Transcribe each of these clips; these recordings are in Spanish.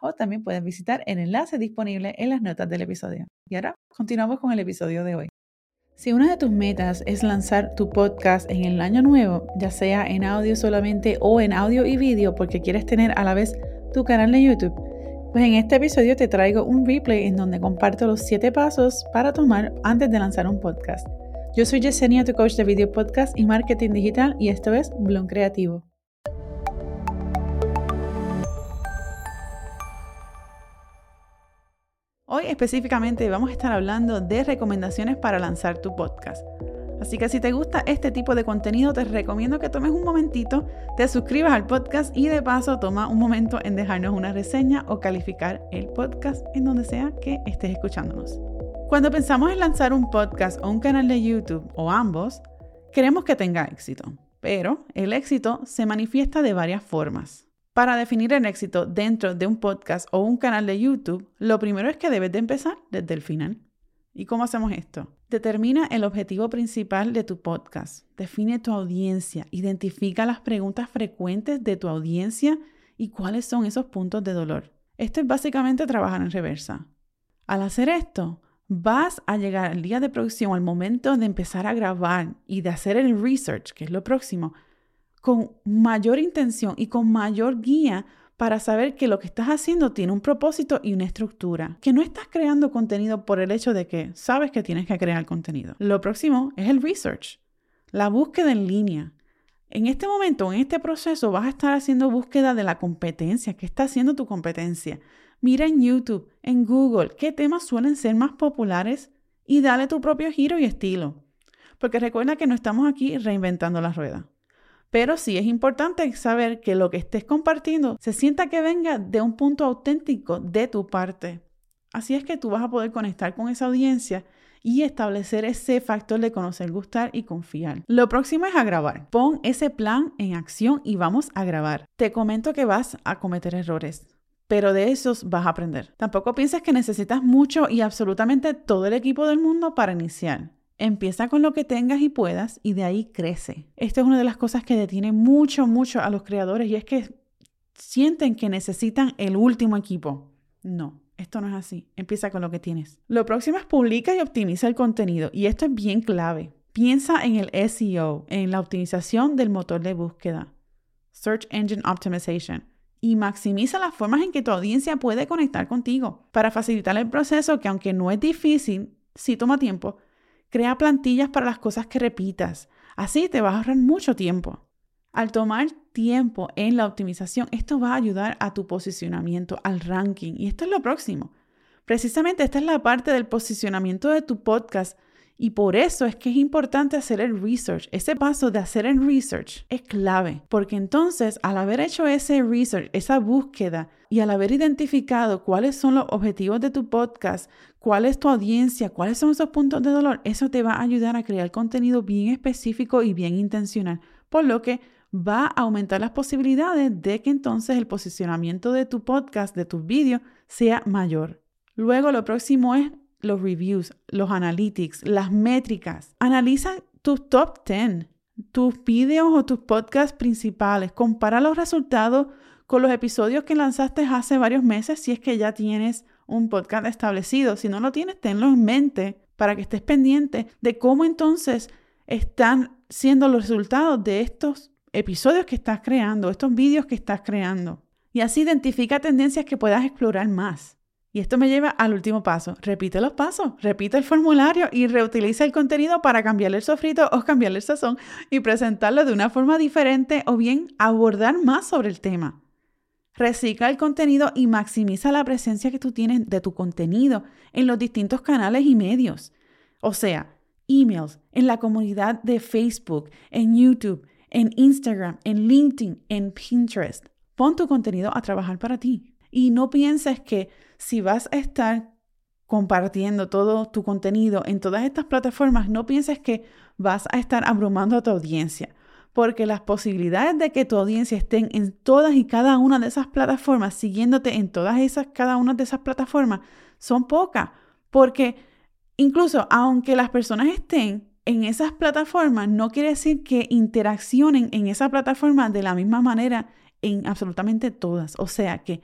o también puedes visitar el enlace disponible en las notas del episodio. Y ahora continuamos con el episodio de hoy. Si una de tus metas es lanzar tu podcast en el año nuevo, ya sea en audio solamente o en audio y vídeo porque quieres tener a la vez tu canal de YouTube, pues en este episodio te traigo un replay en donde comparto los 7 pasos para tomar antes de lanzar un podcast. Yo soy Yesenia, tu coach de video podcast y marketing digital y esto es Bloom Creativo. Hoy específicamente vamos a estar hablando de recomendaciones para lanzar tu podcast. Así que si te gusta este tipo de contenido, te recomiendo que tomes un momentito, te suscribas al podcast y de paso toma un momento en dejarnos una reseña o calificar el podcast en donde sea que estés escuchándonos. Cuando pensamos en lanzar un podcast o un canal de YouTube o ambos, queremos que tenga éxito, pero el éxito se manifiesta de varias formas. Para definir el éxito dentro de un podcast o un canal de YouTube, lo primero es que debes de empezar desde el final. ¿Y cómo hacemos esto? Determina el objetivo principal de tu podcast. Define tu audiencia. Identifica las preguntas frecuentes de tu audiencia y cuáles son esos puntos de dolor. Esto es básicamente trabajar en reversa. Al hacer esto, vas a llegar al día de producción, al momento de empezar a grabar y de hacer el research, que es lo próximo, con mayor intención y con mayor guía para saber que lo que estás haciendo tiene un propósito y una estructura, que no estás creando contenido por el hecho de que sabes que tienes que crear contenido. Lo próximo es el research, la búsqueda en línea. En este momento, en este proceso, vas a estar haciendo búsqueda de la competencia. ¿Qué está haciendo tu competencia? Mira en YouTube, en Google, qué temas suelen ser más populares y dale tu propio giro y estilo. Porque recuerda que no estamos aquí reinventando la rueda. Pero sí es importante saber que lo que estés compartiendo se sienta que venga de un punto auténtico de tu parte. Así es que tú vas a poder conectar con esa audiencia y establecer ese factor de conocer, gustar y confiar. Lo próximo es a grabar. Pon ese plan en acción y vamos a grabar. Te comento que vas a cometer errores pero de esos vas a aprender. Tampoco pienses que necesitas mucho y absolutamente todo el equipo del mundo para iniciar. Empieza con lo que tengas y puedas y de ahí crece. Esta es una de las cosas que detiene mucho, mucho a los creadores y es que sienten que necesitan el último equipo. No, esto no es así. Empieza con lo que tienes. Lo próximo es publica y optimiza el contenido y esto es bien clave. Piensa en el SEO, en la optimización del motor de búsqueda, Search Engine Optimization, y maximiza las formas en que tu audiencia puede conectar contigo para facilitar el proceso que aunque no es difícil, sí toma tiempo, Crea plantillas para las cosas que repitas. Así te vas a ahorrar mucho tiempo. Al tomar tiempo en la optimización, esto va a ayudar a tu posicionamiento, al ranking. Y esto es lo próximo. Precisamente esta es la parte del posicionamiento de tu podcast y por eso es que es importante hacer el research. Ese paso de hacer el research es clave, porque entonces al haber hecho ese research, esa búsqueda, y al haber identificado cuáles son los objetivos de tu podcast, cuál es tu audiencia, cuáles son esos puntos de dolor, eso te va a ayudar a crear contenido bien específico y bien intencional, por lo que va a aumentar las posibilidades de que entonces el posicionamiento de tu podcast, de tus vídeos, sea mayor. Luego lo próximo es los reviews, los analytics, las métricas. Analiza tus top 10, tus videos o tus podcasts principales. Compara los resultados con los episodios que lanzaste hace varios meses si es que ya tienes un podcast establecido. Si no lo tienes, tenlo en mente para que estés pendiente de cómo entonces están siendo los resultados de estos episodios que estás creando, estos vídeos que estás creando. Y así identifica tendencias que puedas explorar más. Y esto me lleva al último paso. Repite los pasos, repite el formulario y reutiliza el contenido para cambiarle el sofrito o cambiarle el sazón y presentarlo de una forma diferente o bien abordar más sobre el tema. Recicla el contenido y maximiza la presencia que tú tienes de tu contenido en los distintos canales y medios. O sea, emails, en la comunidad de Facebook, en YouTube, en Instagram, en LinkedIn, en Pinterest. Pon tu contenido a trabajar para ti. Y no pienses que si vas a estar compartiendo todo tu contenido en todas estas plataformas, no pienses que vas a estar abrumando a tu audiencia, porque las posibilidades de que tu audiencia estén en todas y cada una de esas plataformas, siguiéndote en todas esas, cada una de esas plataformas, son pocas, porque incluso aunque las personas estén en esas plataformas, no quiere decir que interaccionen en esa plataforma de la misma manera en absolutamente todas. O sea que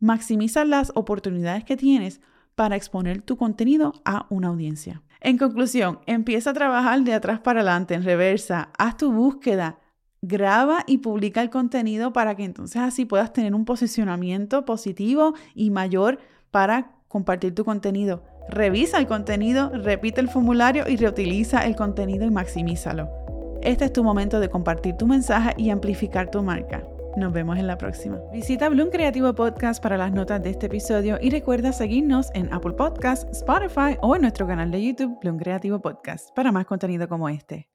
maximiza las oportunidades que tienes para exponer tu contenido a una audiencia. En conclusión, empieza a trabajar de atrás para adelante, en reversa, haz tu búsqueda, graba y publica el contenido para que entonces así puedas tener un posicionamiento positivo y mayor para compartir tu contenido. Revisa el contenido, repite el formulario y reutiliza el contenido y maximízalo. Este es tu momento de compartir tu mensaje y amplificar tu marca. Nos vemos en la próxima. Visita Bloom Creativo Podcast para las notas de este episodio y recuerda seguirnos en Apple Podcasts, Spotify o en nuestro canal de YouTube Bloom Creativo Podcast para más contenido como este.